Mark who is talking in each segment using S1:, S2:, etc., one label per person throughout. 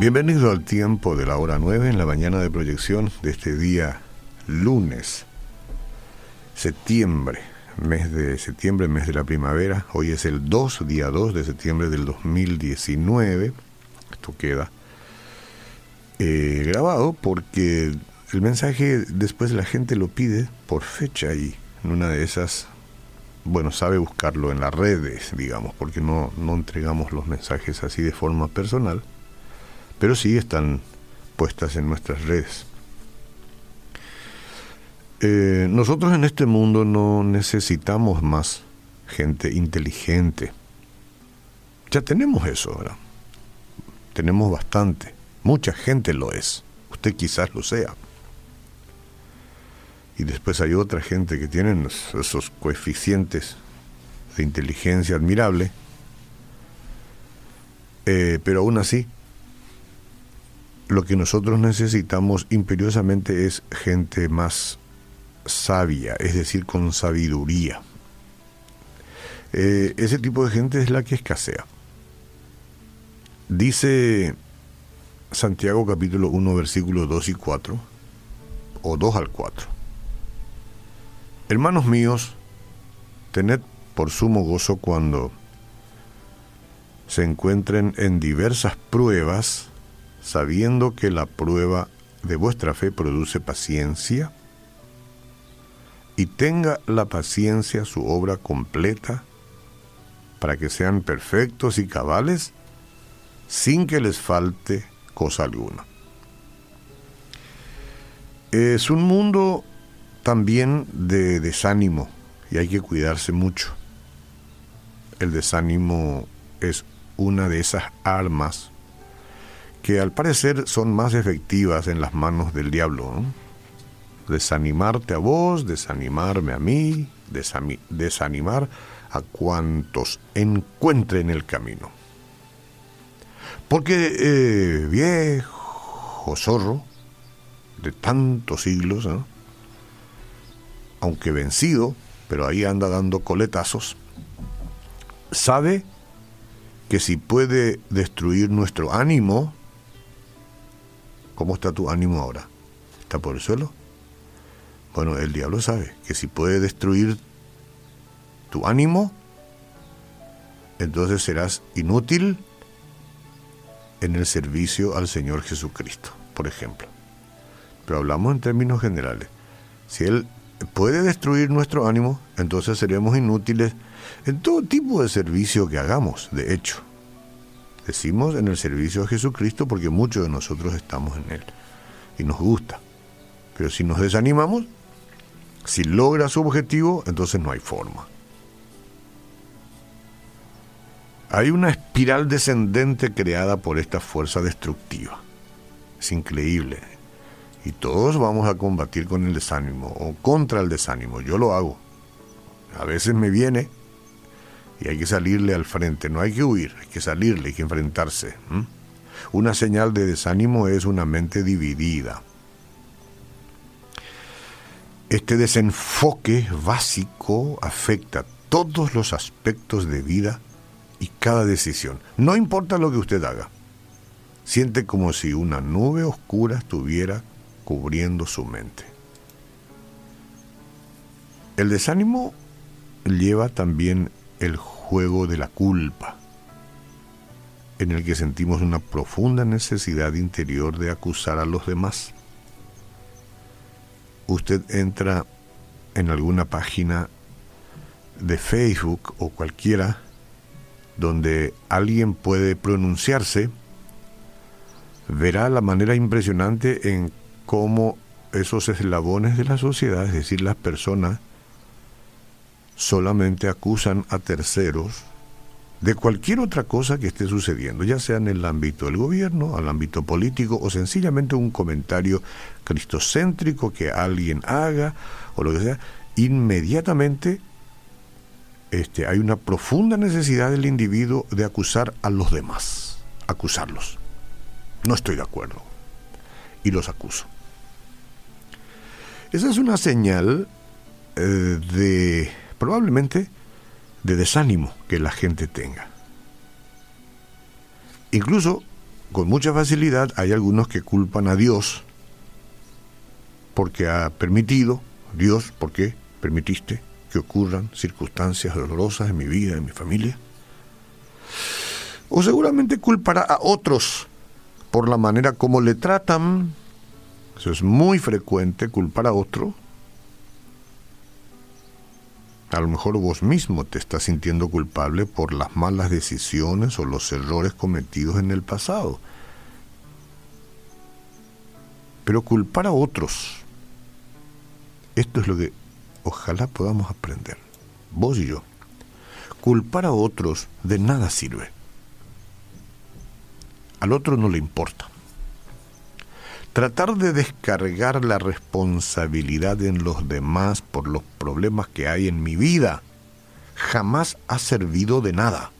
S1: Bienvenido al tiempo de la hora 9 en la mañana de proyección de este día lunes, septiembre, mes de septiembre, mes de la primavera. Hoy es el 2, día 2 de septiembre del 2019. Esto queda eh, grabado porque el mensaje después la gente lo pide por fecha y en una de esas, bueno, sabe buscarlo en las redes, digamos, porque no, no entregamos los mensajes así de forma personal pero sí están puestas en nuestras redes. Eh, nosotros en este mundo no necesitamos más gente inteligente. Ya tenemos eso ahora. Tenemos bastante. Mucha gente lo es. Usted quizás lo sea. Y después hay otra gente que tienen esos coeficientes de inteligencia admirable. Eh, pero aún así lo que nosotros necesitamos imperiosamente es gente más sabia, es decir, con sabiduría. Eh, ese tipo de gente es la que escasea. Dice Santiago capítulo 1 versículos 2 y 4, o 2 al 4. Hermanos míos, tened por sumo gozo cuando se encuentren en diversas pruebas, sabiendo que la prueba de vuestra fe produce paciencia, y tenga la paciencia su obra completa, para que sean perfectos y cabales, sin que les falte cosa alguna. Es un mundo también de desánimo y hay que cuidarse mucho. El desánimo es una de esas armas que al parecer son más efectivas en las manos del diablo. Desanimarte a vos, desanimarme a mí, desanimar a cuantos encuentren el camino. Porque eh, viejo zorro de tantos siglos, aunque vencido, pero ahí anda dando coletazos, sabe que si puede destruir nuestro ánimo, ¿Cómo está tu ánimo ahora? ¿Está por el suelo? Bueno, el diablo sabe que si puede destruir tu ánimo, entonces serás inútil en el servicio al Señor Jesucristo, por ejemplo. Pero hablamos en términos generales. Si Él puede destruir nuestro ánimo, entonces seremos inútiles en todo tipo de servicio que hagamos, de hecho. Decimos en el servicio a Jesucristo porque muchos de nosotros estamos en Él y nos gusta. Pero si nos desanimamos, si logra su objetivo, entonces no hay forma. Hay una espiral descendente creada por esta fuerza destructiva. Es increíble. Y todos vamos a combatir con el desánimo o contra el desánimo. Yo lo hago. A veces me viene y hay que salirle al frente, no hay que huir, hay que salirle, hay que enfrentarse. Una señal de desánimo es una mente dividida. Este desenfoque básico afecta todos los aspectos de vida y cada decisión. No importa lo que usted haga. Siente como si una nube oscura estuviera cubriendo su mente. El desánimo lleva también el juego de la culpa, en el que sentimos una profunda necesidad interior de acusar a los demás. Usted entra en alguna página de Facebook o cualquiera donde alguien puede pronunciarse, verá la manera impresionante en cómo esos eslabones de la sociedad, es decir, las personas, solamente acusan a terceros de cualquier otra cosa que esté sucediendo, ya sea en el ámbito del gobierno, al ámbito político o sencillamente un comentario cristocéntrico que alguien haga o lo que sea, inmediatamente este, hay una profunda necesidad del individuo de acusar a los demás, acusarlos. No estoy de acuerdo y los acuso. Esa es una señal eh, de probablemente de desánimo que la gente tenga. Incluso con mucha facilidad hay algunos que culpan a Dios porque ha permitido, Dios, ¿por qué permitiste que ocurran circunstancias dolorosas en mi vida, en mi familia? O seguramente culpará a otros por la manera como le tratan. Eso es muy frecuente, culpar a otro. A lo mejor vos mismo te estás sintiendo culpable por las malas decisiones o los errores cometidos en el pasado. Pero culpar a otros, esto es lo que ojalá podamos aprender, vos y yo. Culpar a otros de nada sirve. Al otro no le importa. Tratar de descargar la responsabilidad en los demás por los problemas que hay en mi vida jamás ha servido de nada.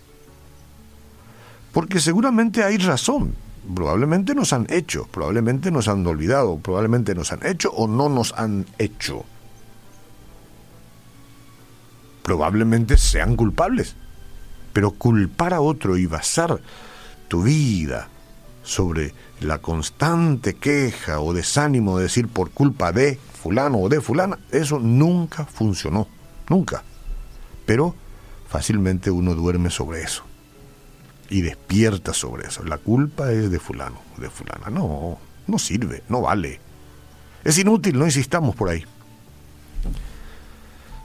S1: Porque seguramente hay razón. Probablemente nos han hecho, probablemente nos han olvidado, probablemente nos han hecho o no nos han hecho. Probablemente sean culpables. Pero culpar a otro y basar tu vida sobre la constante queja o desánimo de decir por culpa de fulano o de fulana, eso nunca funcionó, nunca. Pero fácilmente uno duerme sobre eso y despierta sobre eso. La culpa es de fulano, de fulana. No, no sirve, no vale. Es inútil, no insistamos por ahí.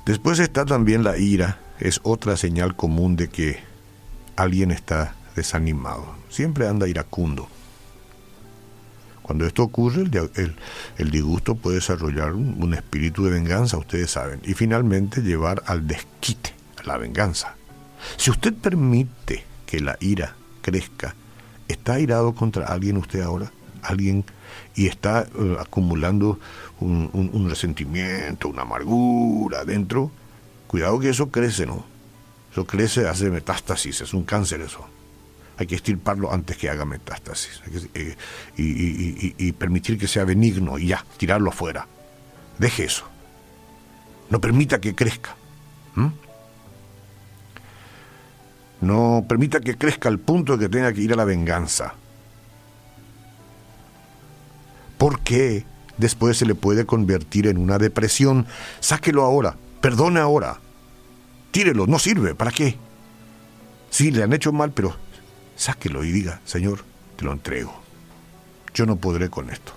S1: Después está también la ira, es otra señal común de que alguien está desanimado. Siempre anda iracundo. Cuando esto ocurre, el, disgusto puede desarrollar un, espíritu de venganza, ustedes saben, y finalmente llevar al desquite, a la venganza. Si usted permite que la ira crezca, ¿está airado contra alguien usted ahora? ¿Alguien y está eh, acumulando un, un, resentimiento, una amargura dentro? Cuidado que eso crece, ¿no? Eso crece, hace metástasis, es un cáncer eso hay que estirparlo antes que haga metástasis eh, y, permitir que sea benigno y ya, tirarlo afuera. Deje eso. No permita que crezca. No permita que crezca al punto de que tenga que ir a la venganza. Porque después se le puede convertir en una depresión. Sáquelo ahora, perdone ahora. Tírelo, no sirve, ¿para qué? Sí, le han hecho mal, pero sáquelo y diga, Señor, te lo entrego. Yo no podré con esto.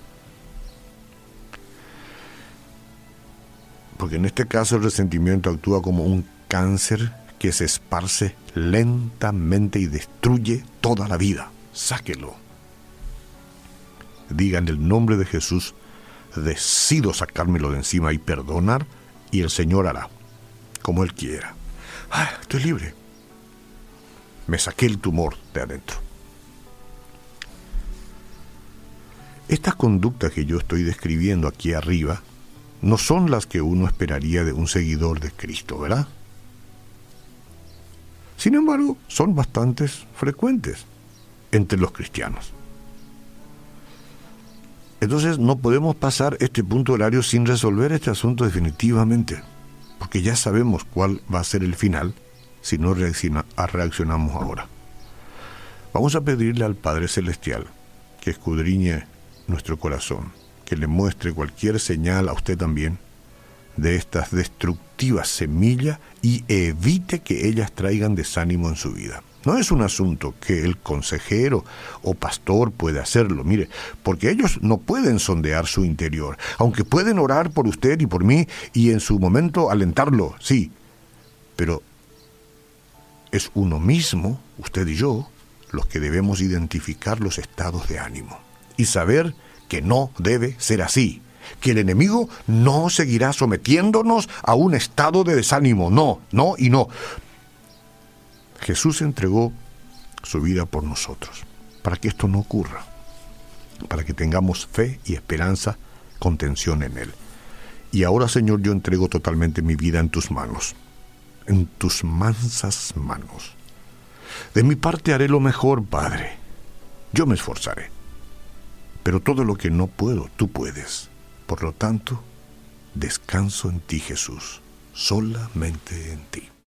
S1: Porque en este caso el resentimiento actúa como un cáncer que se esparce lentamente y destruye toda la vida. Sáquelo. Diga en el nombre de Jesús, decido sacármelo de encima y perdonar, y el Señor hará como Él quiera. Ah, estoy libre me saqué el tumor de adentro. Estas conductas que yo estoy describiendo aquí arriba no son las que uno esperaría de un seguidor de Cristo, ¿verdad? Sin embargo, son bastante frecuentes entre los cristianos. Entonces no podemos pasar este punto horario sin resolver este asunto definitivamente, porque ya sabemos cuál va a ser el final si no reaccionamos ahora. Vamos a pedirle al Padre Celestial que escudriñe nuestro corazón, que le muestre cualquier señal a usted también de estas destructivas semillas y evite que ellas traigan desánimo en su vida. No es un asunto que el consejero o pastor puede hacerlo, mire, porque ellos no pueden sondear su interior, aunque pueden orar por usted y por mí y en su momento alentarlo, sí, pero es uno mismo, usted y yo, los que debemos identificar los estados de ánimo y saber que no debe ser así, que el enemigo no seguirá sometiéndonos a un estado de desánimo, no, no y no. Jesús entregó su vida por nosotros, para que esto no ocurra, para que tengamos fe y esperanza, contención en Él. Y ahora, Señor, yo entrego totalmente mi vida en tus manos en tus mansas manos. De mi parte haré lo mejor, Padre. Yo me esforzaré. Pero todo lo que no puedo, tú puedes. Por lo tanto, descanso en ti, Jesús, solamente en ti.